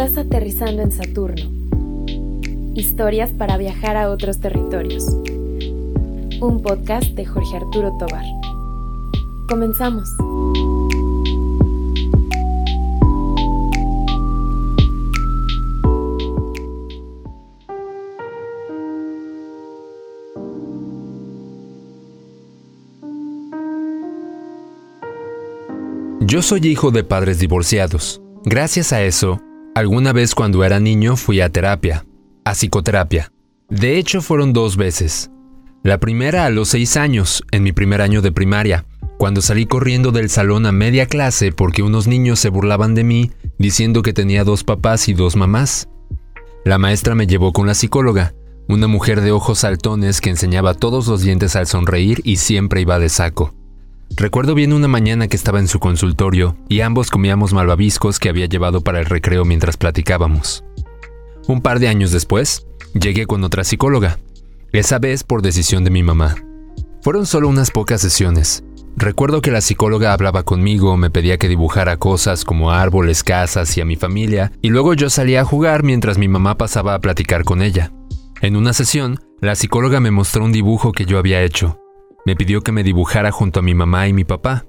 Estás aterrizando en Saturno. Historias para viajar a otros territorios. Un podcast de Jorge Arturo Tobar. Comenzamos. Yo soy hijo de padres divorciados. Gracias a eso, alguna vez cuando era niño fui a terapia, a psicoterapia. De hecho, fueron dos veces. La primera a los seis años, en mi primer año de primaria, cuando salí corriendo del salón a media clase porque unos niños se burlaban de mí diciendo que tenía dos papás y dos mamás. La maestra me llevó con la psicóloga, una mujer de ojos saltones que enseñaba todos los dientes al sonreír y siempre iba de saco. Recuerdo bien una mañana que estaba en su consultorio y ambos comíamos malvaviscos que había llevado para el recreo mientras platicábamos. Un par de años después, llegué con otra psicóloga, esa vez por decisión de mi mamá. Fueron solo unas pocas sesiones. Recuerdo que la psicóloga hablaba conmigo, me pedía que dibujara cosas como árboles, casas y a mi familia, y luego yo salía a jugar mientras mi mamá pasaba a platicar con ella. En una sesión, la psicóloga me mostró un dibujo que yo había hecho. Me pidió que me dibujara junto a mi mamá y mi papá.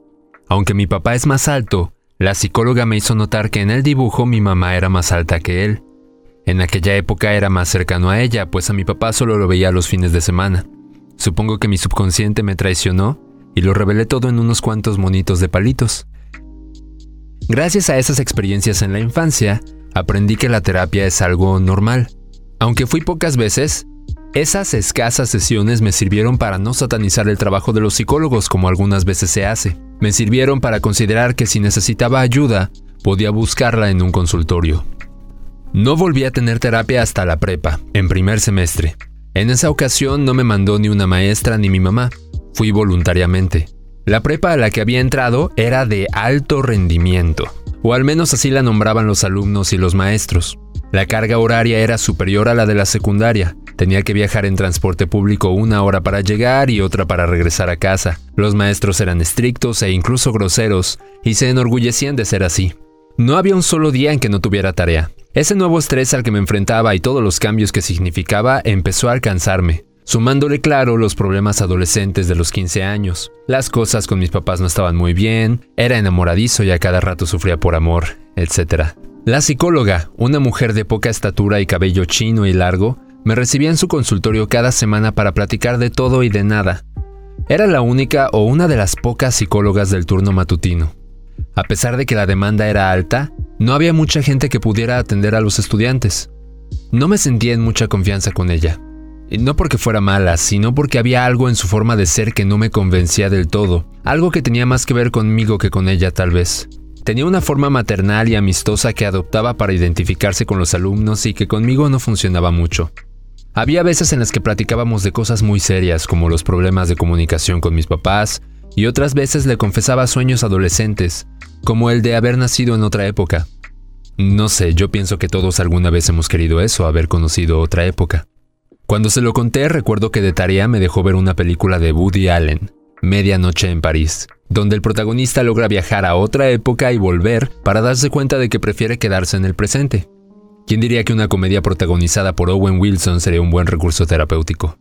Aunque mi papá es más alto, la psicóloga me hizo notar que en el dibujo mi mamá era más alta que él. En aquella época era más cercano a ella, pues a mi papá solo lo veía los fines de semana. Supongo que mi subconsciente me traicionó y lo revelé todo en unos cuantos monitos de palitos. Gracias a esas experiencias en la infancia, aprendí que la terapia es algo normal. Aunque fui pocas veces, esas escasas sesiones me sirvieron para no satanizar el trabajo de los psicólogos como algunas veces se hace. Me sirvieron para considerar que si necesitaba ayuda, podía buscarla en un consultorio. No volví a tener terapia hasta la prepa, en primer semestre. En esa ocasión no me mandó ni una maestra ni mi mamá. Fui voluntariamente. La prepa a la que había entrado era de alto rendimiento, o al menos así la nombraban los alumnos y los maestros. La carga horaria era superior a la de la secundaria, Tenía que viajar en transporte público una hora para llegar y otra para regresar a casa. Los maestros eran estrictos e incluso groseros, y se enorgullecían de ser así. No había un solo día en que no tuviera tarea. Ese nuevo estrés al que me enfrentaba y todos los cambios que significaba empezó a alcanzarme, sumándole claro los problemas adolescentes de los 15 años. Las cosas con mis papás no estaban muy bien, era enamoradizo y a cada rato sufría por amor, etc. La psicóloga, una mujer de poca estatura y cabello chino y largo, me recibía en su consultorio cada semana para platicar de todo y de nada. Era la única o una de las pocas psicólogas del turno matutino. A pesar de que la demanda era alta, no había mucha gente que pudiera atender a los estudiantes. No me sentía en mucha confianza con ella. No porque fuera mala, sino porque había algo en su forma de ser que no me convencía del todo, algo que tenía más que ver conmigo que con ella tal vez. Tenía una forma maternal y amistosa que adoptaba para identificarse con los alumnos y que conmigo no funcionaba mucho. Había veces en las que platicábamos de cosas muy serias como los problemas de comunicación con mis papás, y otras veces le confesaba sueños adolescentes, como el de haber nacido en otra época. No sé, yo pienso que todos alguna vez hemos querido eso, haber conocido otra época. Cuando se lo conté, recuerdo que de tarea me dejó ver una película de Woody Allen, Medianoche en París, donde el protagonista logra viajar a otra época y volver para darse cuenta de que prefiere quedarse en el presente. ¿Quién diría que una comedia protagonizada por Owen Wilson sería un buen recurso terapéutico?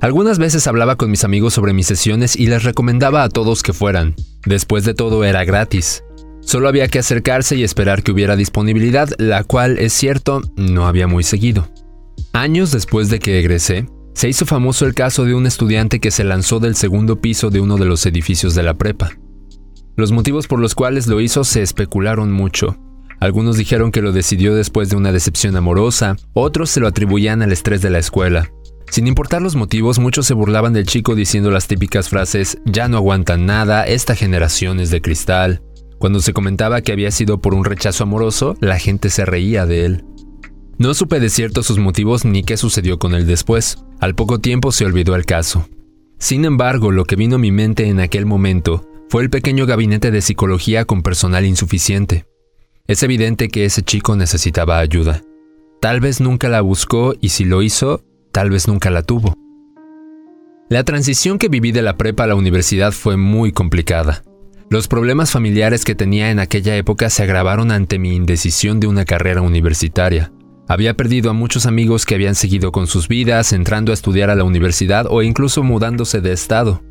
Algunas veces hablaba con mis amigos sobre mis sesiones y les recomendaba a todos que fueran. Después de todo era gratis. Solo había que acercarse y esperar que hubiera disponibilidad, la cual, es cierto, no había muy seguido. Años después de que egresé, se hizo famoso el caso de un estudiante que se lanzó del segundo piso de uno de los edificios de la prepa. Los motivos por los cuales lo hizo se especularon mucho, algunos dijeron que lo decidió después de una decepción amorosa, otros se lo atribuían al estrés de la escuela. Sin importar los motivos, muchos se burlaban del chico diciendo las típicas frases, ya no aguantan nada, esta generación es de cristal. Cuando se comentaba que había sido por un rechazo amoroso, la gente se reía de él. No supe de cierto sus motivos ni qué sucedió con él después. Al poco tiempo se olvidó el caso. Sin embargo, lo que vino a mi mente en aquel momento fue el pequeño gabinete de psicología con personal insuficiente. Es evidente que ese chico necesitaba ayuda. Tal vez nunca la buscó y si lo hizo, tal vez nunca la tuvo. La transición que viví de la prepa a la universidad fue muy complicada. Los problemas familiares que tenía en aquella época se agravaron ante mi indecisión de una carrera universitaria. Había perdido a muchos amigos que habían seguido con sus vidas, entrando a estudiar a la universidad o incluso mudándose de estado.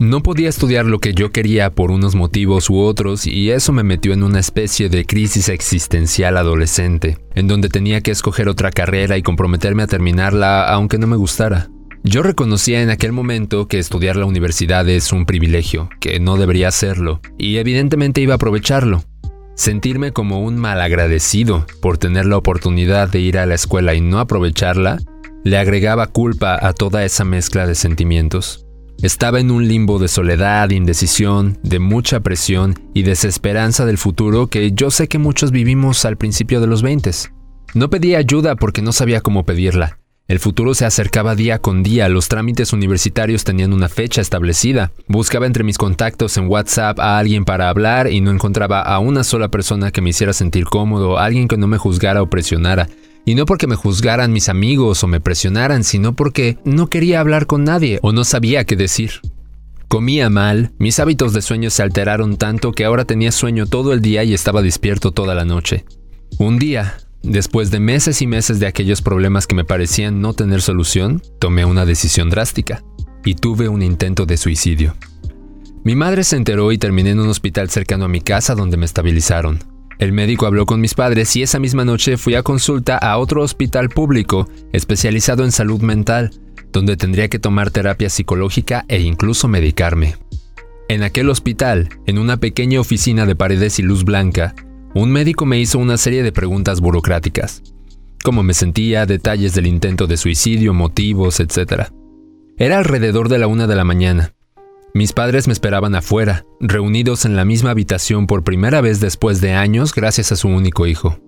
No podía estudiar lo que yo quería por unos motivos u otros y eso me metió en una especie de crisis existencial adolescente, en donde tenía que escoger otra carrera y comprometerme a terminarla aunque no me gustara. Yo reconocía en aquel momento que estudiar la universidad es un privilegio, que no debería hacerlo, y evidentemente iba a aprovecharlo. Sentirme como un malagradecido por tener la oportunidad de ir a la escuela y no aprovecharla, le agregaba culpa a toda esa mezcla de sentimientos. Estaba en un limbo de soledad, indecisión, de mucha presión y desesperanza del futuro que yo sé que muchos vivimos al principio de los 20. No pedía ayuda porque no sabía cómo pedirla. El futuro se acercaba día con día, los trámites universitarios tenían una fecha establecida. Buscaba entre mis contactos en WhatsApp a alguien para hablar y no encontraba a una sola persona que me hiciera sentir cómodo, alguien que no me juzgara o presionara. Y no porque me juzgaran mis amigos o me presionaran, sino porque no quería hablar con nadie o no sabía qué decir. Comía mal, mis hábitos de sueño se alteraron tanto que ahora tenía sueño todo el día y estaba despierto toda la noche. Un día, después de meses y meses de aquellos problemas que me parecían no tener solución, tomé una decisión drástica y tuve un intento de suicidio. Mi madre se enteró y terminé en un hospital cercano a mi casa donde me estabilizaron. El médico habló con mis padres y esa misma noche fui a consulta a otro hospital público especializado en salud mental, donde tendría que tomar terapia psicológica e incluso medicarme. En aquel hospital, en una pequeña oficina de paredes y luz blanca, un médico me hizo una serie de preguntas burocráticas. Cómo me sentía, detalles del intento de suicidio, motivos, etc. Era alrededor de la una de la mañana. Mis padres me esperaban afuera, reunidos en la misma habitación por primera vez después de años gracias a su único hijo.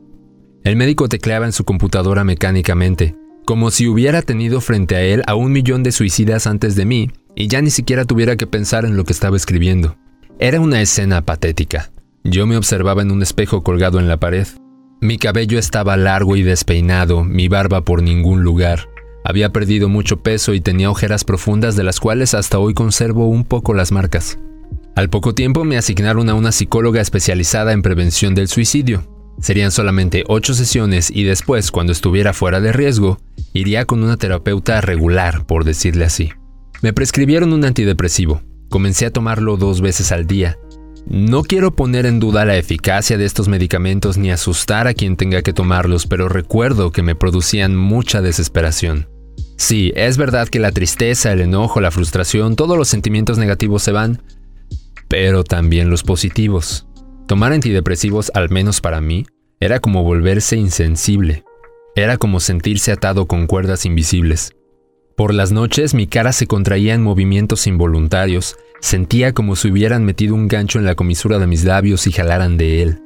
El médico tecleaba en su computadora mecánicamente, como si hubiera tenido frente a él a un millón de suicidas antes de mí y ya ni siquiera tuviera que pensar en lo que estaba escribiendo. Era una escena patética. Yo me observaba en un espejo colgado en la pared. Mi cabello estaba largo y despeinado, mi barba por ningún lugar, había perdido mucho peso y tenía ojeras profundas de las cuales hasta hoy conservo un poco las marcas. Al poco tiempo me asignaron a una psicóloga especializada en prevención del suicidio. Serían solamente ocho sesiones y después, cuando estuviera fuera de riesgo, iría con una terapeuta regular, por decirle así. Me prescribieron un antidepresivo. Comencé a tomarlo dos veces al día. No quiero poner en duda la eficacia de estos medicamentos ni asustar a quien tenga que tomarlos, pero recuerdo que me producían mucha desesperación. Sí, es verdad que la tristeza, el enojo, la frustración, todos los sentimientos negativos se van, pero también los positivos. Tomar antidepresivos, al menos para mí, era como volverse insensible. Era como sentirse atado con cuerdas invisibles. Por las noches mi cara se contraía en movimientos involuntarios, sentía como si hubieran metido un gancho en la comisura de mis labios y jalaran de él.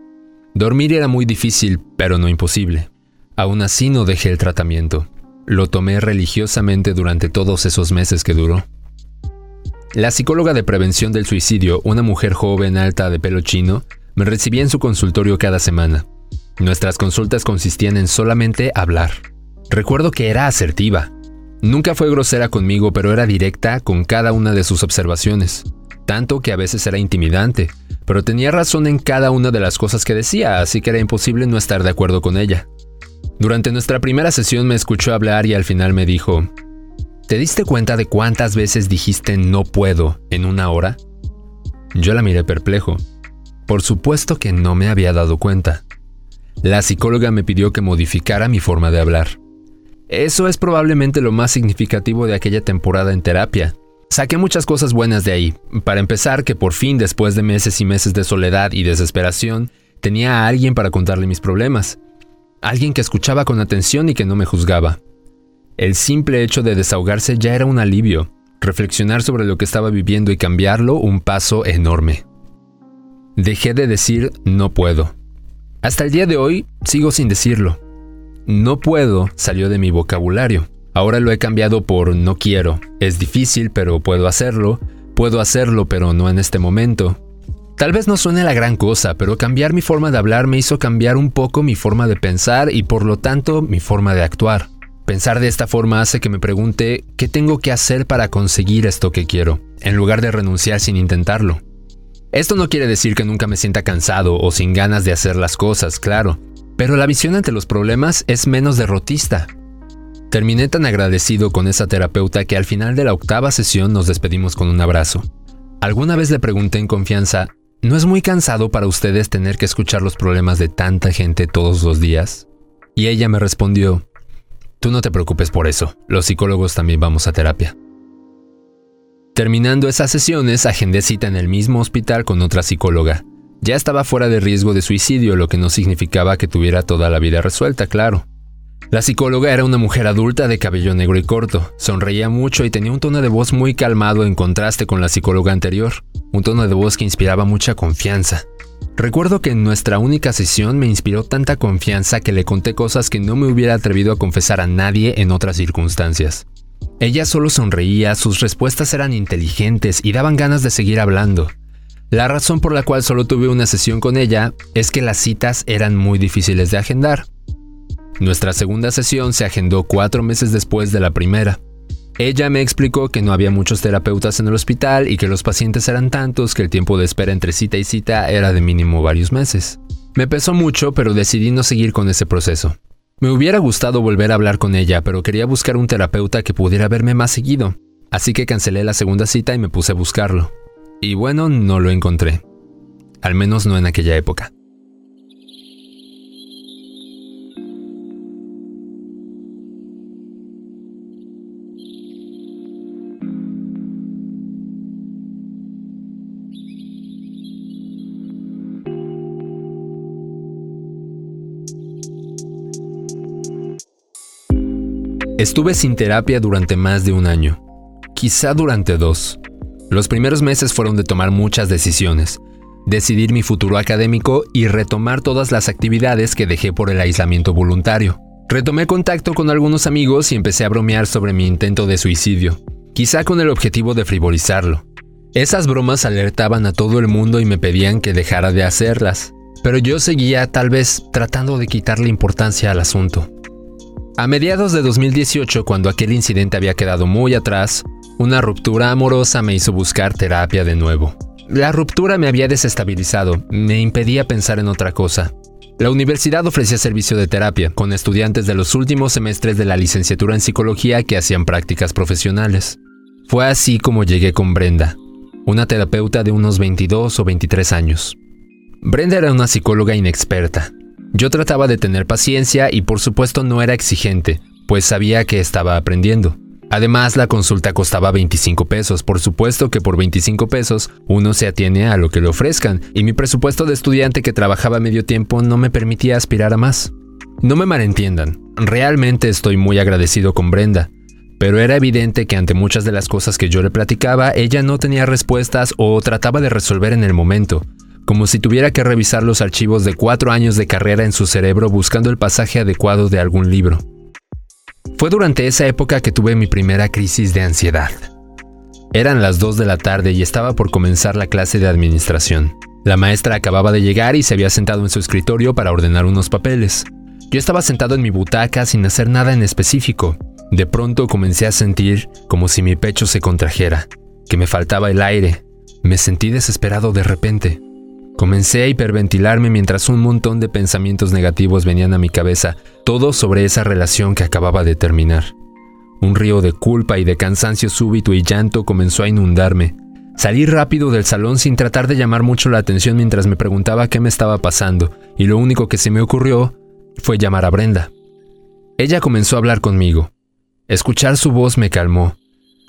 Dormir era muy difícil, pero no imposible. Aún así no dejé el tratamiento. Lo tomé religiosamente durante todos esos meses que duró. La psicóloga de prevención del suicidio, una mujer joven alta de pelo chino, me recibía en su consultorio cada semana. Nuestras consultas consistían en solamente hablar. Recuerdo que era asertiva. Nunca fue grosera conmigo, pero era directa con cada una de sus observaciones. Tanto que a veces era intimidante, pero tenía razón en cada una de las cosas que decía, así que era imposible no estar de acuerdo con ella. Durante nuestra primera sesión me escuchó hablar y al final me dijo, ¿te diste cuenta de cuántas veces dijiste no puedo en una hora? Yo la miré perplejo. Por supuesto que no me había dado cuenta. La psicóloga me pidió que modificara mi forma de hablar. Eso es probablemente lo más significativo de aquella temporada en terapia. Saqué muchas cosas buenas de ahí. Para empezar, que por fin, después de meses y meses de soledad y desesperación, tenía a alguien para contarle mis problemas alguien que escuchaba con atención y que no me juzgaba. El simple hecho de desahogarse ya era un alivio, reflexionar sobre lo que estaba viviendo y cambiarlo un paso enorme. Dejé de decir no puedo. Hasta el día de hoy sigo sin decirlo. No puedo salió de mi vocabulario. Ahora lo he cambiado por no quiero. Es difícil, pero puedo hacerlo. Puedo hacerlo, pero no en este momento. Tal vez no suene la gran cosa, pero cambiar mi forma de hablar me hizo cambiar un poco mi forma de pensar y por lo tanto mi forma de actuar. Pensar de esta forma hace que me pregunte qué tengo que hacer para conseguir esto que quiero, en lugar de renunciar sin intentarlo. Esto no quiere decir que nunca me sienta cansado o sin ganas de hacer las cosas, claro, pero la visión ante los problemas es menos derrotista. Terminé tan agradecido con esa terapeuta que al final de la octava sesión nos despedimos con un abrazo. Alguna vez le pregunté en confianza, ¿no es muy cansado para ustedes tener que escuchar los problemas de tanta gente todos los días? Y ella me respondió, tú no te preocupes por eso, los psicólogos también vamos a terapia. Terminando esas sesiones, agendé cita en el mismo hospital con otra psicóloga. Ya estaba fuera de riesgo de suicidio, lo que no significaba que tuviera toda la vida resuelta, claro. La psicóloga era una mujer adulta de cabello negro y corto, sonreía mucho y tenía un tono de voz muy calmado en contraste con la psicóloga anterior, un tono de voz que inspiraba mucha confianza. Recuerdo que en nuestra única sesión me inspiró tanta confianza que le conté cosas que no me hubiera atrevido a confesar a nadie en otras circunstancias. Ella solo sonreía, sus respuestas eran inteligentes y daban ganas de seguir hablando. La razón por la cual solo tuve una sesión con ella es que las citas eran muy difíciles de agendar. Nuestra segunda sesión se agendó cuatro meses después de la primera. Ella me explicó que no había muchos terapeutas en el hospital y que los pacientes eran tantos que el tiempo de espera entre cita y cita era de mínimo varios meses. Me pesó mucho, pero decidí no seguir con ese proceso. Me hubiera gustado volver a hablar con ella, pero quería buscar un terapeuta que pudiera verme más seguido, así que cancelé la segunda cita y me puse a buscarlo. Y bueno, no lo encontré. Al menos no en aquella época. Estuve sin terapia durante más de un año, quizá durante dos. Los primeros meses fueron de tomar muchas decisiones, decidir mi futuro académico y retomar todas las actividades que dejé por el aislamiento voluntario. Retomé contacto con algunos amigos y empecé a bromear sobre mi intento de suicidio, quizá con el objetivo de frivolizarlo. Esas bromas alertaban a todo el mundo y me pedían que dejara de hacerlas, pero yo seguía tal vez tratando de quitarle importancia al asunto. A mediados de 2018, cuando aquel incidente había quedado muy atrás, una ruptura amorosa me hizo buscar terapia de nuevo. La ruptura me había desestabilizado, me impedía pensar en otra cosa. La universidad ofrecía servicio de terapia con estudiantes de los últimos semestres de la licenciatura en psicología que hacían prácticas profesionales. Fue así como llegué con Brenda, una terapeuta de unos 22 o 23 años. Brenda era una psicóloga inexperta, yo trataba de tener paciencia y por supuesto no era exigente, pues sabía que estaba aprendiendo. Además, la consulta costaba 25 pesos. Por supuesto que por 25 pesos uno se atiene a lo que le ofrezcan, y mi presupuesto de estudiante que trabajaba medio tiempo no me permitía aspirar a más. No me malentiendan, realmente estoy muy agradecido con Brenda, pero era evidente que ante muchas de las cosas que yo le platicaba, ella no tenía respuestas o trataba de resolver en el momento, como si tuviera que revisar los archivos de cuatro años de carrera en su cerebro buscando el pasaje adecuado de algún libro. Fue durante esa época que tuve mi primera crisis de ansiedad. Eran las 2 de la tarde y estaba por comenzar la clase de administración. La maestra acababa de llegar y se había sentado en su escritorio para ordenar unos papeles. Yo estaba sentado en mi butaca sin hacer nada en específico. De pronto comencé a sentir como si mi pecho se contrajera, que me faltaba el aire. Me sentí desesperado de repente. Comencé a hiperventilarme mientras un montón de pensamientos negativos venían a mi cabeza, todos sobre esa relación que acababa de terminar. Un río de culpa y de cansancio súbito y llanto comenzó a inundarme. Salí rápido del salón sin tratar de llamar mucho la atención mientras me preguntaba qué me estaba pasando, y lo único que se me ocurrió fue llamar a Brenda. Ella comenzó a hablar conmigo. Escuchar su voz me calmó,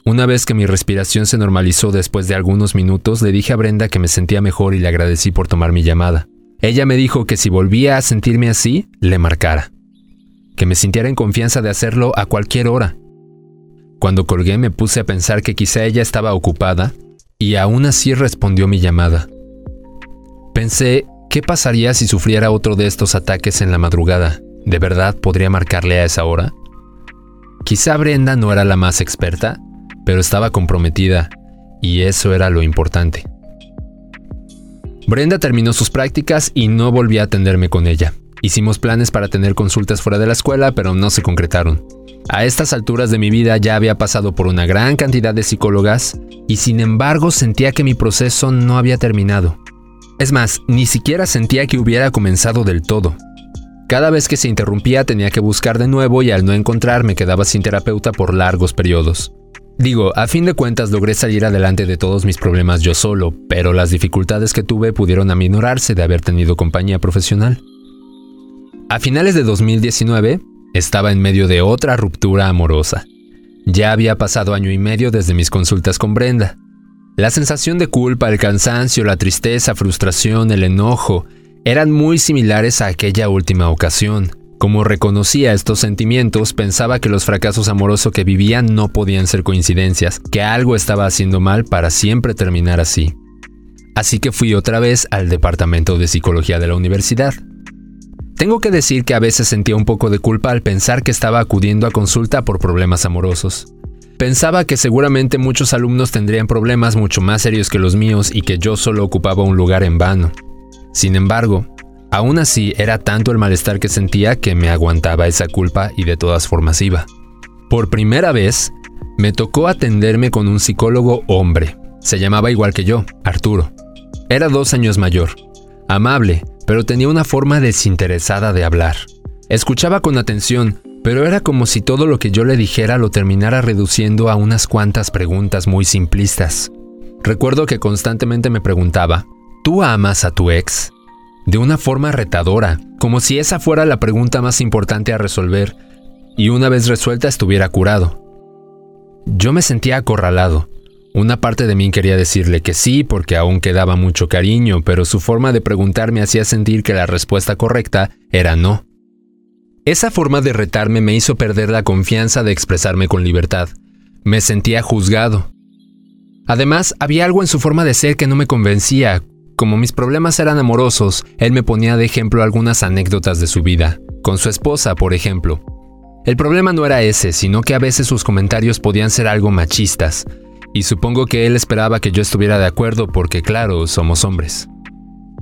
una vez que mi respiración se normalizó después de algunos minutos, le dije a Brenda que me sentía mejor y le agradecí por tomar mi llamada. Ella me dijo que si volvía a sentirme así, le marcara. Que me sintiera en confianza de hacerlo a cualquier hora. Cuando colgué me puse a pensar que quizá ella estaba ocupada y aún así respondió mi llamada. Pensé, ¿qué pasaría si sufriera otro de estos ataques en la madrugada? ¿De verdad podría marcarle a esa hora? Quizá Brenda no era la más experta, pero estaba comprometida y eso era lo importante. Brenda terminó sus prácticas y no volví a atenderme con ella. Hicimos planes para tener consultas fuera de la escuela, pero no se concretaron. A estas alturas de mi vida ya había pasado por una gran cantidad de psicólogas y sin embargo sentía que mi proceso no había terminado. Es más, ni siquiera sentía que hubiera comenzado del todo. Cada vez que se interrumpía tenía que buscar de nuevo y al no encontrar me quedaba sin terapeuta por largos periodos. Digo, a fin de cuentas logré salir adelante de todos mis problemas yo solo, pero las dificultades que tuve pudieron aminorarse de haber tenido compañía profesional. A finales de 2019, estaba en medio de otra ruptura amorosa. Ya había pasado año y medio desde mis consultas con Brenda. La sensación de culpa, el cansancio, la tristeza, frustración, el enojo, eran muy similares a aquella última ocasión. Como reconocía estos sentimientos, pensaba que los fracasos amorosos que vivía no podían ser coincidencias, que algo estaba haciendo mal para siempre terminar así. Así que fui otra vez al departamento de psicología de la universidad. Tengo que decir que a veces sentía un poco de culpa al pensar que estaba acudiendo a consulta por problemas amorosos. Pensaba que seguramente muchos alumnos tendrían problemas mucho más serios que los míos y que yo solo ocupaba un lugar en vano. Sin embargo, aún así era tanto el malestar que sentía que me aguantaba esa culpa y de todas formas iba. Por primera vez, me tocó atenderme con un psicólogo hombre. Se llamaba igual que yo, Arturo. Era dos años mayor, amable, pero tenía una forma desinteresada de hablar. Escuchaba con atención, pero era como si todo lo que yo le dijera lo terminara reduciendo a unas cuantas preguntas muy simplistas. Recuerdo que constantemente me preguntaba, ¿Tú amas a tu ex? De una forma retadora, como si esa fuera la pregunta más importante a resolver, y una vez resuelta estuviera curado. Yo me sentía acorralado. Una parte de mí quería decirle que sí porque aún quedaba mucho cariño, pero su forma de preguntar me hacía sentir que la respuesta correcta era no. Esa forma de retarme me hizo perder la confianza de expresarme con libertad. Me sentía juzgado. Además, había algo en su forma de ser que no me convencía, como mis problemas eran amorosos, él me ponía de ejemplo algunas anécdotas de su vida, con su esposa, por ejemplo. El problema no era ese, sino que a veces sus comentarios podían ser algo machistas, y supongo que él esperaba que yo estuviera de acuerdo porque, claro, somos hombres.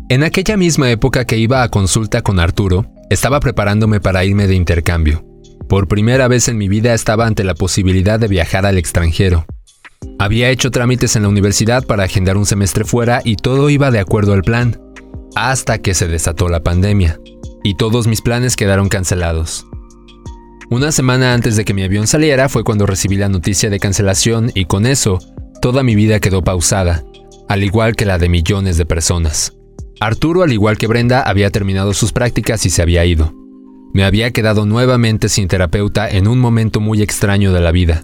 En aquella misma época que iba a consulta con Arturo, estaba preparándome para irme de intercambio. Por primera vez en mi vida estaba ante la posibilidad de viajar al extranjero. Había hecho trámites en la universidad para agendar un semestre fuera y todo iba de acuerdo al plan, hasta que se desató la pandemia, y todos mis planes quedaron cancelados. Una semana antes de que mi avión saliera fue cuando recibí la noticia de cancelación y con eso, toda mi vida quedó pausada, al igual que la de millones de personas. Arturo, al igual que Brenda, había terminado sus prácticas y se había ido. Me había quedado nuevamente sin terapeuta en un momento muy extraño de la vida.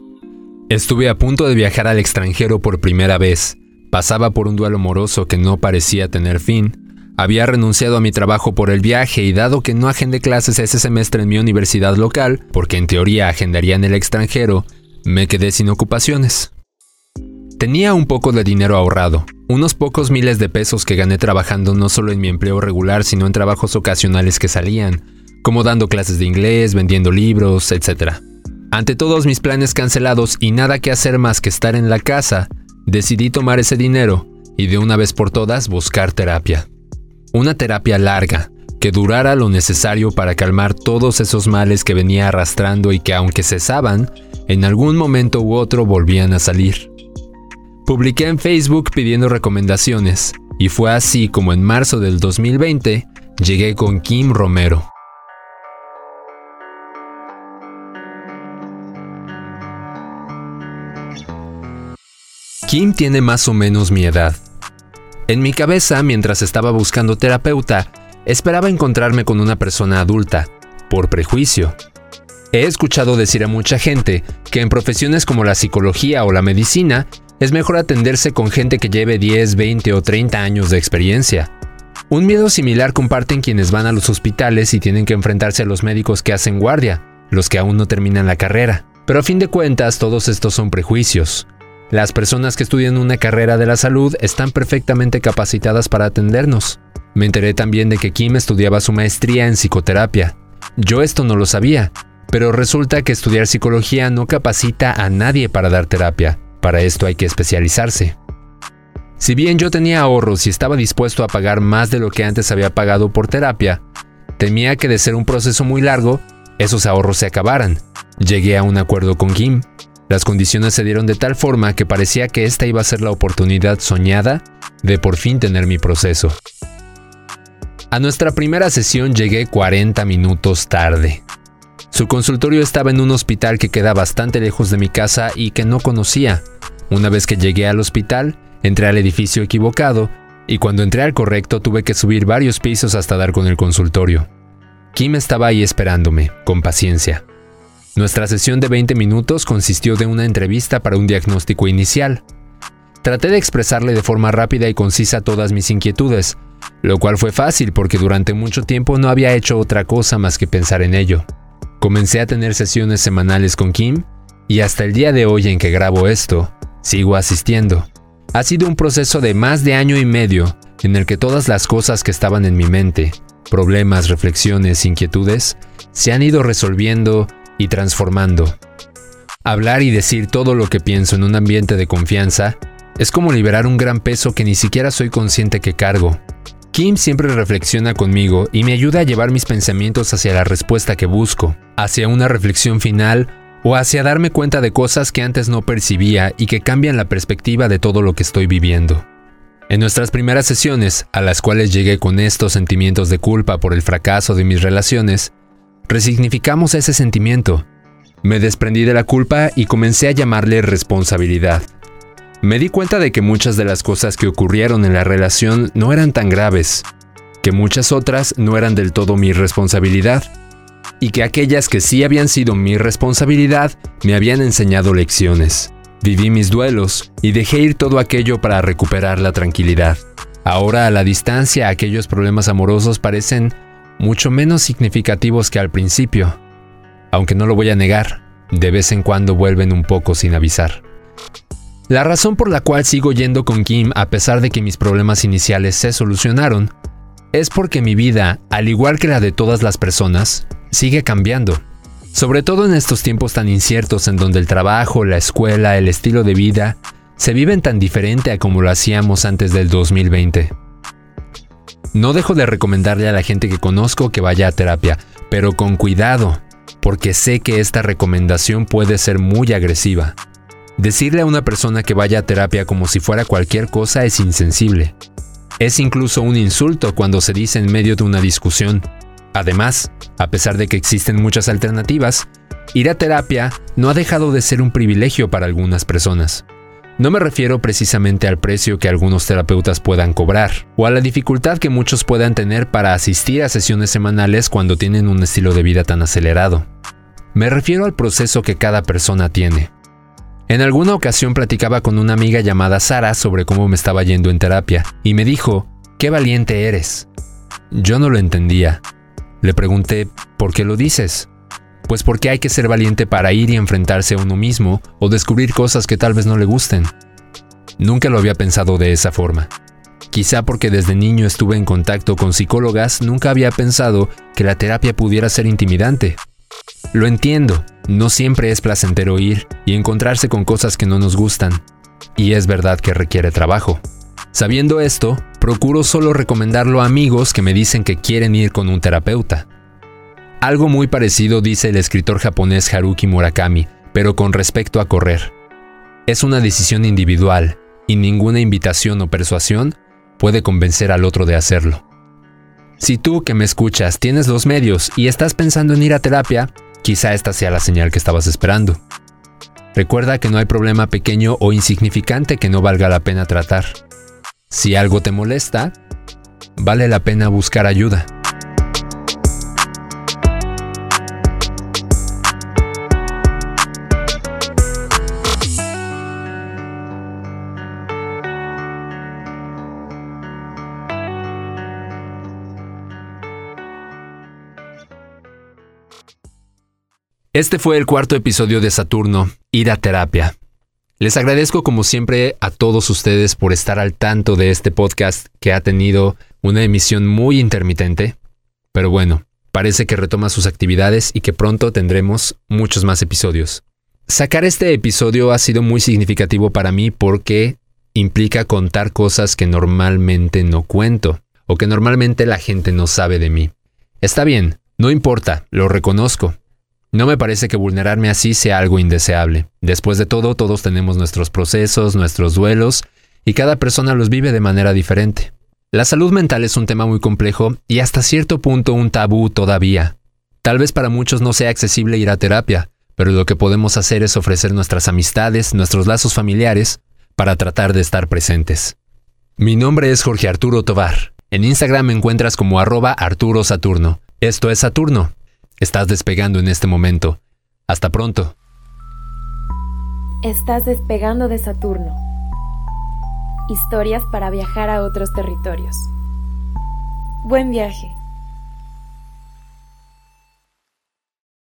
Estuve a punto de viajar al extranjero por primera vez. Pasaba por un duelo moroso que no parecía tener fin. Había renunciado a mi trabajo por el viaje y dado que no agendé clases ese semestre en mi universidad local, porque en teoría agendaría en el extranjero, me quedé sin ocupaciones. Tenía un poco de dinero ahorrado, unos pocos miles de pesos que gané trabajando no solo en mi empleo regular, sino en trabajos ocasionales que salían, como dando clases de inglés, vendiendo libros, etc. Ante todos mis planes cancelados y nada que hacer más que estar en la casa, decidí tomar ese dinero y de una vez por todas buscar terapia. Una terapia larga, que durara lo necesario para calmar todos esos males que venía arrastrando y que aunque cesaban, en algún momento u otro volvían a salir. Publiqué en Facebook pidiendo recomendaciones, y fue así como en marzo del 2020 llegué con Kim Romero. Kim tiene más o menos mi edad. En mi cabeza, mientras estaba buscando terapeuta, esperaba encontrarme con una persona adulta, por prejuicio. He escuchado decir a mucha gente que en profesiones como la psicología o la medicina es mejor atenderse con gente que lleve 10, 20 o 30 años de experiencia. Un miedo similar comparten quienes van a los hospitales y tienen que enfrentarse a los médicos que hacen guardia, los que aún no terminan la carrera. Pero a fin de cuentas todos estos son prejuicios. Las personas que estudian una carrera de la salud están perfectamente capacitadas para atendernos. Me enteré también de que Kim estudiaba su maestría en psicoterapia. Yo esto no lo sabía, pero resulta que estudiar psicología no capacita a nadie para dar terapia. Para esto hay que especializarse. Si bien yo tenía ahorros y estaba dispuesto a pagar más de lo que antes había pagado por terapia, temía que de ser un proceso muy largo, esos ahorros se acabaran, Llegué a un acuerdo con Kim. Las condiciones se dieron de tal forma que parecía que esta iba a ser la oportunidad soñada de por fin tener mi proceso. A nuestra primera sesión llegué 40 minutos tarde. Su consultorio estaba en un hospital que queda bastante lejos de mi casa y que no conocía. Una vez que llegué al hospital, entré al edificio equivocado y cuando entré al correcto tuve que subir varios pisos hasta dar con el consultorio. Kim estaba ahí esperándome, con paciencia. Nuestra sesión de 20 minutos consistió de una entrevista para un diagnóstico inicial. Traté de expresarle de forma rápida y concisa todas mis inquietudes, lo cual fue fácil porque durante mucho tiempo no había hecho otra cosa más que pensar en ello. Comencé a tener sesiones semanales con Kim y hasta el día de hoy en que grabo esto, sigo asistiendo. Ha sido un proceso de más de año y medio en el que todas las cosas que estaban en mi mente, problemas, reflexiones, inquietudes, se han ido resolviendo y transformando. Hablar y decir todo lo que pienso en un ambiente de confianza es como liberar un gran peso que ni siquiera soy consciente que cargo. Kim siempre reflexiona conmigo y me ayuda a llevar mis pensamientos hacia la respuesta que busco, hacia una reflexión final o hacia darme cuenta de cosas que antes no percibía y que cambian la perspectiva de todo lo que estoy viviendo. En nuestras primeras sesiones, a las cuales llegué con estos sentimientos de culpa por el fracaso de mis relaciones, resignificamos ese sentimiento. Me desprendí de la culpa y comencé a llamarle responsabilidad. Me di cuenta de que muchas de las cosas que ocurrieron en la relación no eran tan graves, que muchas otras no eran del todo mi responsabilidad, y que aquellas que sí habían sido mi responsabilidad me habían enseñado lecciones. Viví mis duelos y dejé ir todo aquello para recuperar la tranquilidad. Ahora a la distancia aquellos problemas amorosos parecen mucho menos significativos que al principio, aunque no lo voy a negar, de vez en cuando vuelven un poco sin avisar. La razón por la cual sigo yendo con Kim a pesar de que mis problemas iniciales se solucionaron es porque mi vida, al igual que la de todas las personas, sigue cambiando. Sobre todo en estos tiempos tan inciertos en donde el trabajo, la escuela, el estilo de vida se viven tan diferente a como lo hacíamos antes del 2020. No dejo de recomendarle a la gente que conozco que vaya a terapia, pero con cuidado, porque sé que esta recomendación puede ser muy agresiva. Decirle a una persona que vaya a terapia como si fuera cualquier cosa es insensible. Es incluso un insulto cuando se dice en medio de una discusión, Además, a pesar de que existen muchas alternativas, ir a terapia no ha dejado de ser un privilegio para algunas personas. No me refiero precisamente al precio que algunos terapeutas puedan cobrar, o a la dificultad que muchos puedan tener para asistir a sesiones semanales cuando tienen un estilo de vida tan acelerado. Me refiero al proceso que cada persona tiene. En alguna ocasión platicaba con una amiga llamada Sara sobre cómo me estaba yendo en terapia, y me dijo, qué valiente eres. Yo no lo entendía, le pregunté, ¿por qué lo dices? Pues porque hay que ser valiente para ir y enfrentarse a uno mismo o descubrir cosas que tal vez no le gusten. Nunca lo había pensado de esa forma. Quizá porque desde niño estuve en contacto con psicólogas, nunca había pensado que la terapia pudiera ser intimidante. Lo entiendo, no siempre es placentero ir y encontrarse con cosas que no nos gustan. Y es verdad que requiere trabajo. Sabiendo esto, procuro solo recomendarlo a amigos que me dicen que quieren ir con un terapeuta. Algo muy parecido dice el escritor japonés Haruki Murakami, pero con respecto a correr. Es una decisión individual y ninguna invitación o persuasión puede convencer al otro de hacerlo. Si tú que me escuchas tienes los medios y estás pensando en ir a terapia, quizá esta sea la señal que estabas esperando. Recuerda que no hay problema pequeño o insignificante que no valga la pena tratar. Si algo te molesta, vale la pena buscar ayuda. Este fue el cuarto episodio de Saturno, Ir a Terapia. Les agradezco como siempre a todos ustedes por estar al tanto de este podcast que ha tenido una emisión muy intermitente, pero bueno, parece que retoma sus actividades y que pronto tendremos muchos más episodios. Sacar este episodio ha sido muy significativo para mí porque implica contar cosas que normalmente no cuento o que normalmente la gente no sabe de mí. Está bien, no importa, lo reconozco. No me parece que vulnerarme así sea algo indeseable. Después de todo, todos tenemos nuestros procesos, nuestros duelos, y cada persona los vive de manera diferente. La salud mental es un tema muy complejo y hasta cierto punto un tabú todavía. Tal vez para muchos no sea accesible ir a terapia, pero lo que podemos hacer es ofrecer nuestras amistades, nuestros lazos familiares, para tratar de estar presentes. Mi nombre es Jorge Arturo Tovar. En Instagram me encuentras como arroba Arturo Saturno. Esto es Saturno. Estás despegando en este momento. Hasta pronto. Estás despegando de Saturno. Historias para viajar a otros territorios. Buen viaje.